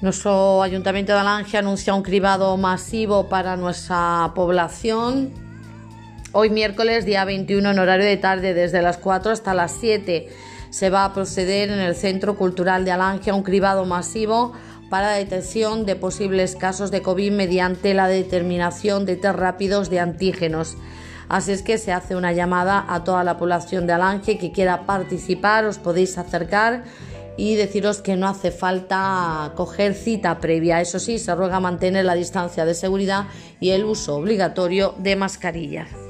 Nuestro Ayuntamiento de Alange anuncia un cribado masivo para nuestra población. Hoy miércoles, día 21, en horario de tarde, desde las 4 hasta las 7, se va a proceder en el Centro Cultural de Alange a un cribado masivo para la detección de posibles casos de COVID mediante la determinación de test rápidos de antígenos. Así es que se hace una llamada a toda la población de Alange que quiera participar, os podéis acercar y deciros que no hace falta coger cita previa. Eso sí, se ruega mantener la distancia de seguridad y el uso obligatorio de mascarillas.